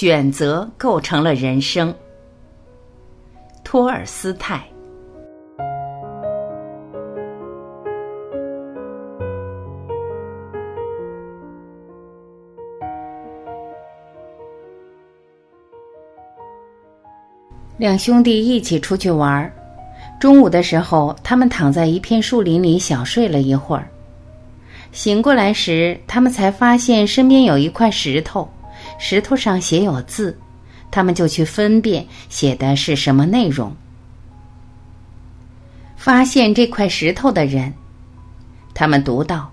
选择构成了人生。托尔斯泰。两兄弟一起出去玩儿，中午的时候，他们躺在一片树林里小睡了一会儿。醒过来时，他们才发现身边有一块石头，石头上写有字，他们就去分辨写的是什么内容。发现这块石头的人，他们读到：“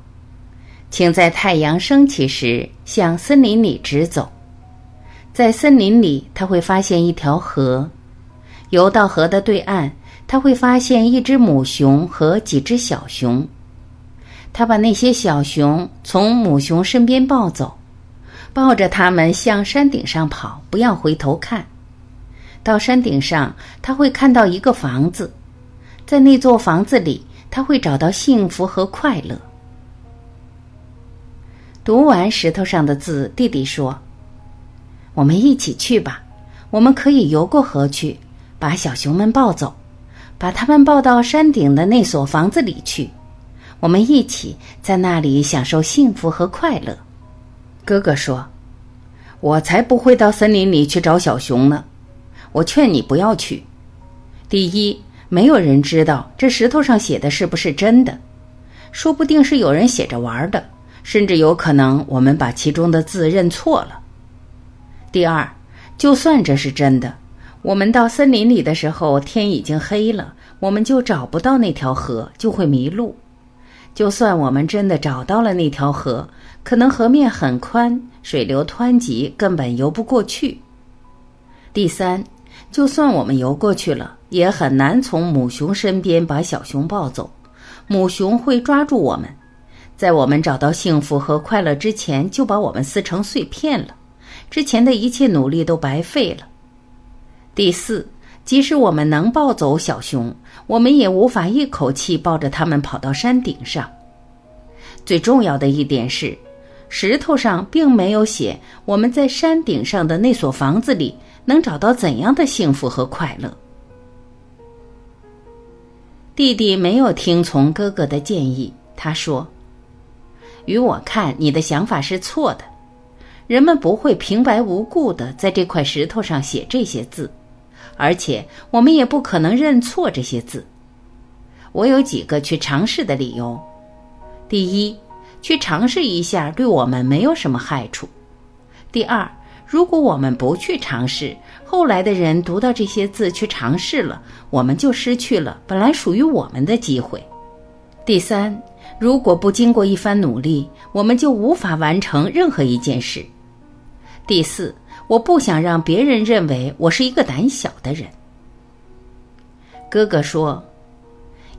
请在太阳升起时向森林里直走，在森林里他会发现一条河，游到河的对岸，他会发现一只母熊和几只小熊。”他把那些小熊从母熊身边抱走，抱着它们向山顶上跑，不要回头看。到山顶上，他会看到一个房子，在那座房子里，他会找到幸福和快乐。读完石头上的字，弟弟说：“我们一起去吧，我们可以游过河去，把小熊们抱走，把它们抱到山顶的那所房子里去。”我们一起在那里享受幸福和快乐。哥哥说：“我才不会到森林里去找小熊呢。我劝你不要去。第一，没有人知道这石头上写的是不是真的，说不定是有人写着玩的，甚至有可能我们把其中的字认错了。第二，就算这是真的，我们到森林里的时候天已经黑了，我们就找不到那条河，就会迷路。”就算我们真的找到了那条河，可能河面很宽，水流湍急，根本游不过去。第三，就算我们游过去了，也很难从母熊身边把小熊抱走，母熊会抓住我们，在我们找到幸福和快乐之前，就把我们撕成碎片了，之前的一切努力都白费了。第四，即使我们能抱走小熊，我们也无法一口气抱着它们跑到山顶上。最重要的一点是，石头上并没有写我们在山顶上的那所房子里能找到怎样的幸福和快乐。弟弟没有听从哥哥的建议，他说：“与我看，你的想法是错的。人们不会平白无故的在这块石头上写这些字，而且我们也不可能认错这些字。我有几个去尝试的理由。”第一，去尝试一下，对我们没有什么害处。第二，如果我们不去尝试，后来的人读到这些字去尝试了，我们就失去了本来属于我们的机会。第三，如果不经过一番努力，我们就无法完成任何一件事。第四，我不想让别人认为我是一个胆小的人。哥哥说：“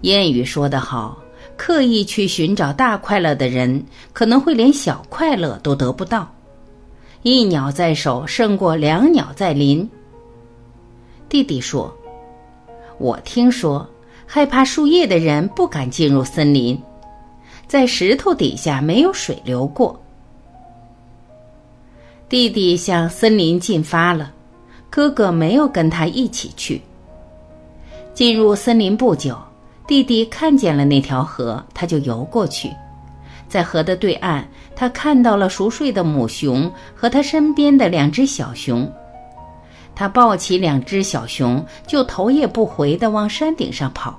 谚语说得好。”刻意去寻找大快乐的人，可能会连小快乐都得不到。一鸟在手胜过两鸟在林。弟弟说：“我听说，害怕树叶的人不敢进入森林，在石头底下没有水流过。”弟弟向森林进发了，哥哥没有跟他一起去。进入森林不久。弟弟看见了那条河，他就游过去，在河的对岸，他看到了熟睡的母熊和他身边的两只小熊。他抱起两只小熊，就头也不回地往山顶上跑。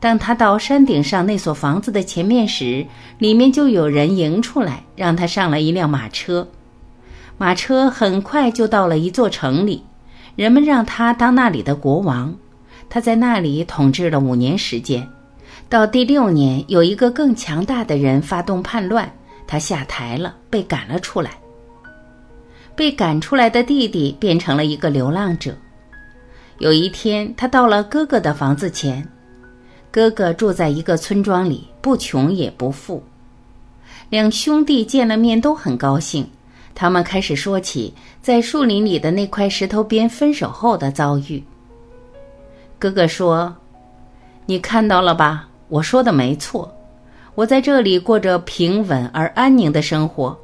当他到山顶上那所房子的前面时，里面就有人迎出来，让他上了一辆马车。马车很快就到了一座城里，人们让他当那里的国王。他在那里统治了五年时间，到第六年，有一个更强大的人发动叛乱，他下台了，被赶了出来。被赶出来的弟弟变成了一个流浪者。有一天，他到了哥哥的房子前，哥哥住在一个村庄里，不穷也不富。两兄弟见了面都很高兴，他们开始说起在树林里的那块石头边分手后的遭遇。哥哥说：“你看到了吧？我说的没错。我在这里过着平稳而安宁的生活，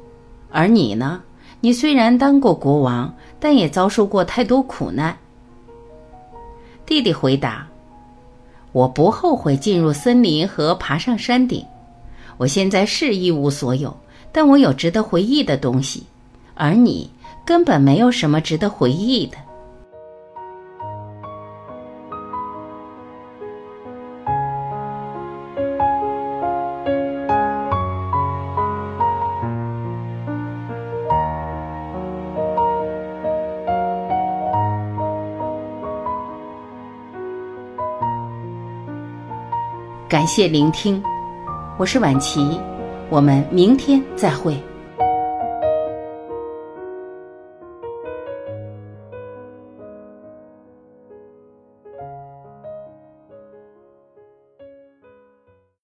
而你呢？你虽然当过国王，但也遭受过太多苦难。”弟弟回答：“我不后悔进入森林和爬上山顶。我现在是一无所有，但我有值得回忆的东西，而你根本没有什么值得回忆的。”感谢聆听，我是晚琪，我们明天再会。